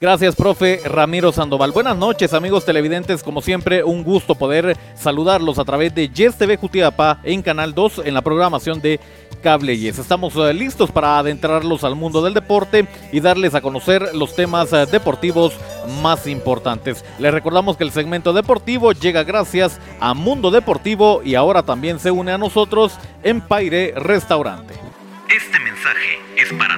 Gracias, profe Ramiro Sandoval. Buenas noches, amigos televidentes. Como siempre, un gusto poder saludarlos a través de Yes TV Jutiapa en Canal 2 en la programación de Cable Yes. Estamos eh, listos para adentrarlos al mundo del deporte y darles a conocer los temas eh, deportivos más importantes. Les recordamos que el segmento deportivo llega gracias a Mundo Deportivo y ahora también se une a nosotros Empire Restaurante. Este mensaje es para.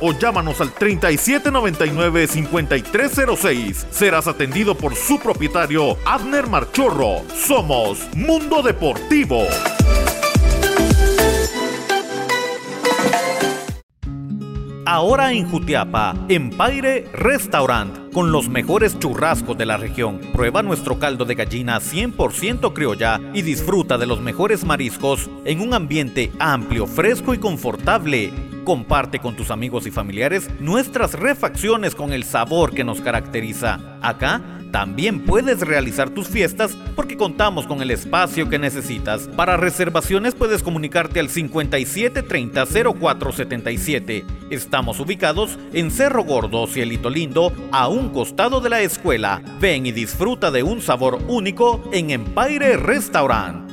o llámanos al 3799-5306. Serás atendido por su propietario, Abner Marchorro. Somos Mundo Deportivo. Ahora en Jutiapa, Empire Restaurant, con los mejores churrascos de la región. Prueba nuestro caldo de gallina 100% criolla y disfruta de los mejores mariscos en un ambiente amplio, fresco y confortable. Comparte con tus amigos y familiares nuestras refacciones con el sabor que nos caracteriza. Acá también puedes realizar tus fiestas porque contamos con el espacio que necesitas. Para reservaciones puedes comunicarte al 5730 0477. Estamos ubicados en Cerro Gordo, Cielito Lindo, a un costado de la escuela. Ven y disfruta de un sabor único en Empire Restaurant.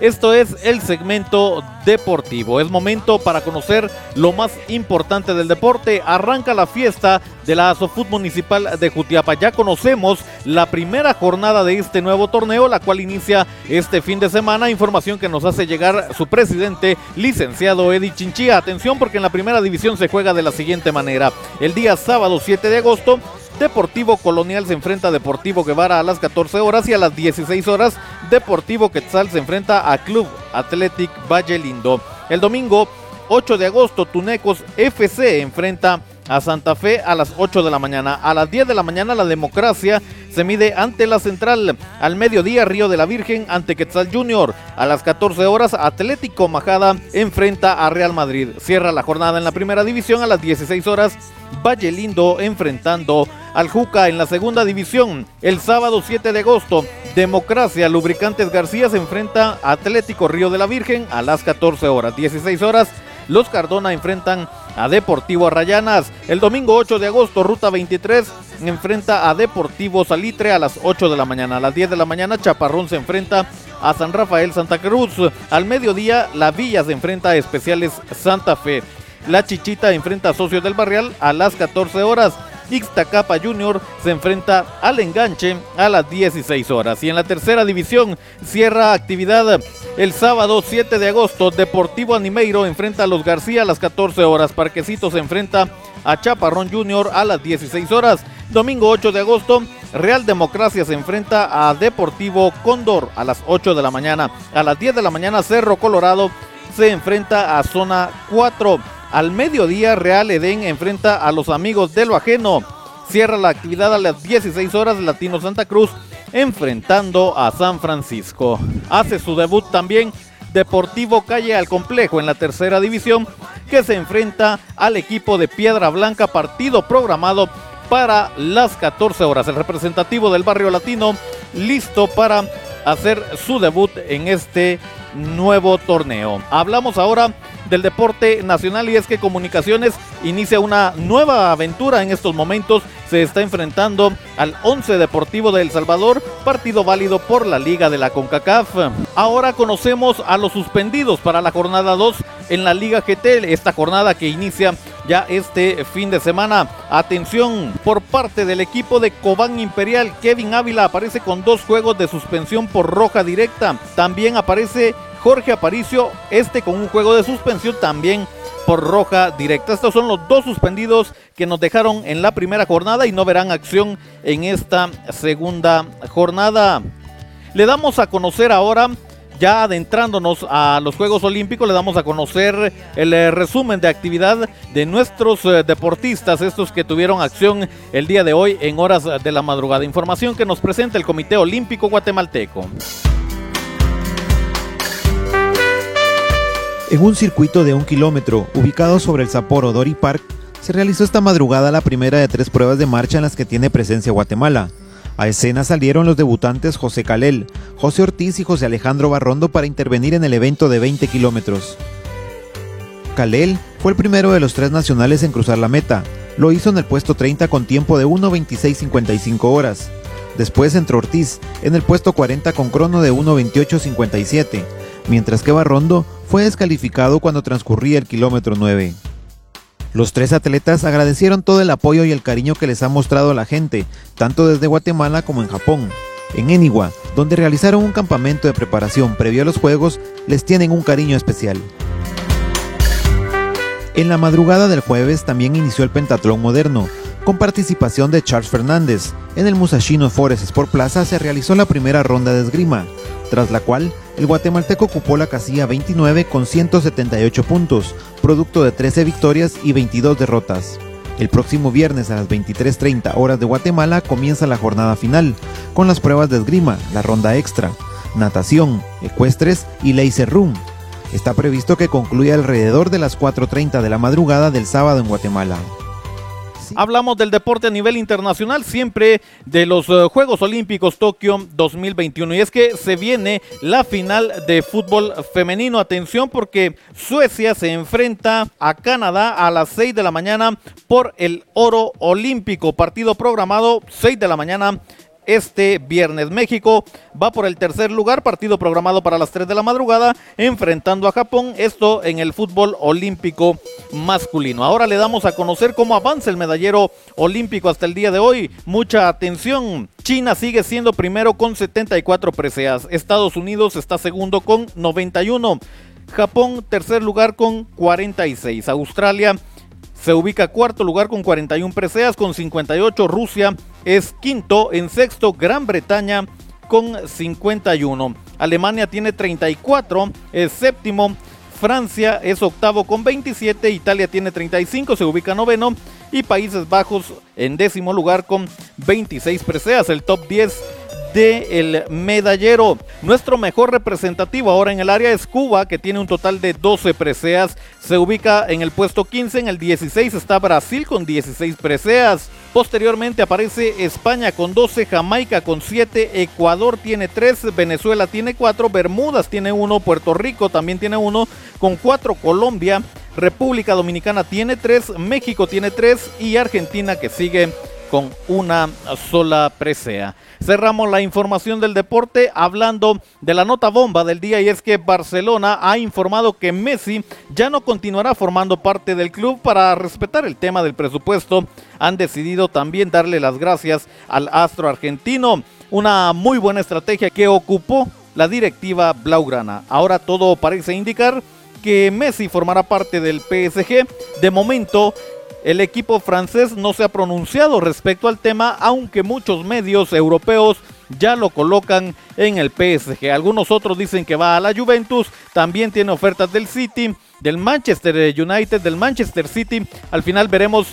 Esto es el segmento deportivo. Es momento para conocer lo más importante del deporte. Arranca la fiesta de la Asofut Municipal de Jutiapa. Ya conocemos la primera jornada de este nuevo torneo, la cual inicia este fin de semana. Información que nos hace llegar su presidente, licenciado Eddie Chinchilla. Atención porque en la primera división se juega de la siguiente manera. El día sábado 7 de agosto Deportivo Colonial se enfrenta a Deportivo Guevara a las 14 horas y a las 16 horas Deportivo Quetzal se enfrenta a Club Athletic Valle Lindo. El domingo 8 de agosto Tunecos FC enfrenta a Santa Fe a las 8 de la mañana. A las 10 de la mañana la democracia se mide ante la central. Al mediodía Río de la Virgen ante Quetzal Junior. A las 14 horas Atlético Majada enfrenta a Real Madrid. Cierra la jornada en la primera división a las 16 horas. Valle Lindo enfrentando al Juca en la segunda división. El sábado 7 de agosto, Democracia Lubricantes García se enfrenta a Atlético Río de la Virgen a las 14 horas. 16 horas, los Cardona enfrentan a Deportivo Arrayanas. El domingo 8 de agosto, Ruta 23 enfrenta a Deportivo Salitre a las 8 de la mañana. A las 10 de la mañana, Chaparrón se enfrenta a San Rafael Santa Cruz. Al mediodía, La Villa se enfrenta a Especiales Santa Fe. La Chichita enfrenta a Socios del Barrial a las 14 horas. Ixtacapa Junior se enfrenta al enganche a las 16 horas. Y en la tercera división cierra actividad el sábado 7 de agosto. Deportivo Animeiro enfrenta a los García a las 14 horas. Parquecito se enfrenta a Chaparrón Junior a las 16 horas. Domingo 8 de agosto, Real Democracia se enfrenta a Deportivo Cóndor a las 8 de la mañana. A las 10 de la mañana, Cerro Colorado se enfrenta a Zona 4. Al mediodía, Real Edén enfrenta a los amigos de lo ajeno. Cierra la actividad a las 16 horas Latino Santa Cruz enfrentando a San Francisco. Hace su debut también Deportivo Calle al Complejo en la tercera división que se enfrenta al equipo de Piedra Blanca, partido programado para las 14 horas. El representativo del barrio latino listo para hacer su debut en este nuevo torneo. Hablamos ahora del deporte nacional y es que Comunicaciones inicia una nueva aventura en estos momentos. Se está enfrentando al 11 Deportivo de El Salvador, partido válido por la Liga de la CONCACAF. Ahora conocemos a los suspendidos para la jornada 2 en la Liga GT, esta jornada que inicia ya este fin de semana. Atención por parte del equipo de Cobán Imperial, Kevin Ávila aparece con dos juegos de suspensión por roja directa. También aparece Jorge Aparicio, este con un juego de suspensión también por roja directa. Estos son los dos suspendidos que nos dejaron en la primera jornada y no verán acción en esta segunda jornada. Le damos a conocer ahora ya adentrándonos a los Juegos Olímpicos, le damos a conocer el eh, resumen de actividad de nuestros eh, deportistas, estos que tuvieron acción el día de hoy en horas de la madrugada. Información que nos presenta el Comité Olímpico Guatemalteco. En un circuito de un kilómetro, ubicado sobre el Sapporo Dory Park, se realizó esta madrugada la primera de tres pruebas de marcha en las que tiene presencia Guatemala. A escena salieron los debutantes José Calel, José Ortiz y José Alejandro Barrondo para intervenir en el evento de 20 kilómetros. Calel fue el primero de los tres nacionales en cruzar la meta. Lo hizo en el puesto 30 con tiempo de 1.26.55 horas. Después entró Ortiz en el puesto 40 con crono de 1.28.57, mientras que Barrondo fue descalificado cuando transcurría el kilómetro 9. Los tres atletas agradecieron todo el apoyo y el cariño que les ha mostrado la gente, tanto desde Guatemala como en Japón. En Eniwa, donde realizaron un campamento de preparación previo a los Juegos, les tienen un cariño especial. En la madrugada del jueves también inició el pentatlón moderno, con participación de Charles Fernández. En el Musashino Forest Sport Plaza se realizó la primera ronda de esgrima, tras la cual el guatemalteco ocupó la casilla 29 con 178 puntos, producto de 13 victorias y 22 derrotas. El próximo viernes a las 23.30 horas de Guatemala comienza la jornada final, con las pruebas de esgrima, la ronda extra, natación, ecuestres y laser room. Está previsto que concluya alrededor de las 4.30 de la madrugada del sábado en Guatemala. Hablamos del deporte a nivel internacional, siempre de los eh, Juegos Olímpicos Tokio 2021. Y es que se viene la final de fútbol femenino. Atención porque Suecia se enfrenta a Canadá a las 6 de la mañana por el oro olímpico. Partido programado 6 de la mañana este viernes. México va por el tercer lugar, partido programado para las 3 de la madrugada, enfrentando a Japón, esto en el fútbol olímpico masculino. Ahora le damos a conocer cómo avanza el medallero olímpico hasta el día de hoy. Mucha atención. China sigue siendo primero con 74 preseas. Estados Unidos está segundo con 91. Japón tercer lugar con 46. Australia se ubica cuarto lugar con 41 preseas, con 58. Rusia es quinto. En sexto, Gran Bretaña con 51. Alemania tiene 34. Es séptimo. Francia es octavo con 27. Italia tiene 35. Se ubica noveno. Y Países Bajos en décimo lugar con 26 preseas. El top 10 del medallero. Nuestro mejor representativo ahora en el área es Cuba, que tiene un total de 12 preseas. Se ubica en el puesto 15, en el 16 está Brasil con 16 preseas. Posteriormente aparece España con 12, Jamaica con 7, Ecuador tiene 3, Venezuela tiene 4, Bermudas tiene 1, Puerto Rico también tiene 1, con 4 Colombia, República Dominicana tiene 3, México tiene 3 y Argentina que sigue con una sola presea. Cerramos la información del deporte hablando de la nota bomba del día y es que Barcelona ha informado que Messi ya no continuará formando parte del club para respetar el tema del presupuesto. Han decidido también darle las gracias al astro argentino. Una muy buena estrategia que ocupó la directiva Blaugrana. Ahora todo parece indicar que Messi formará parte del PSG. De momento, el equipo francés no se ha pronunciado respecto al tema, aunque muchos medios europeos ya lo colocan en el PSG. Algunos otros dicen que va a la Juventus, también tiene ofertas del City, del Manchester United, del Manchester City. Al final veremos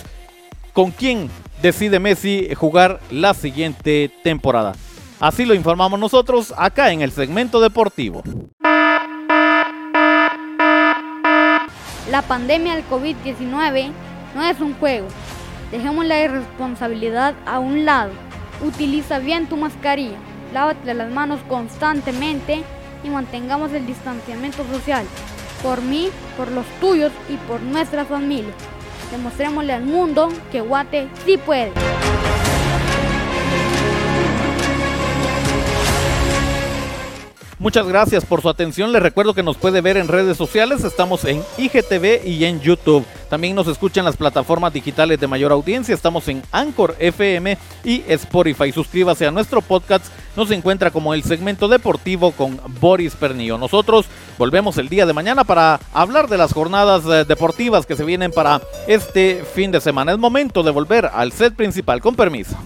con quién decide Messi jugar la siguiente temporada. Así lo informamos nosotros acá en el segmento deportivo. La pandemia del COVID-19 no es un juego. Dejemos la irresponsabilidad a un lado. Utiliza bien tu mascarilla. Lávate las manos constantemente y mantengamos el distanciamiento social. Por mí, por los tuyos y por nuestra familia. Demostrémosle al mundo que Guate sí puede. Muchas gracias por su atención. Les recuerdo que nos puede ver en redes sociales. Estamos en IGTV y en YouTube. También nos escuchan las plataformas digitales de mayor audiencia. Estamos en Anchor FM y Spotify. Suscríbase a nuestro podcast. Nos encuentra como el segmento deportivo con Boris Pernillo. Nosotros volvemos el día de mañana para hablar de las jornadas eh, deportivas que se vienen para este fin de semana. Es momento de volver al set principal. Con permiso.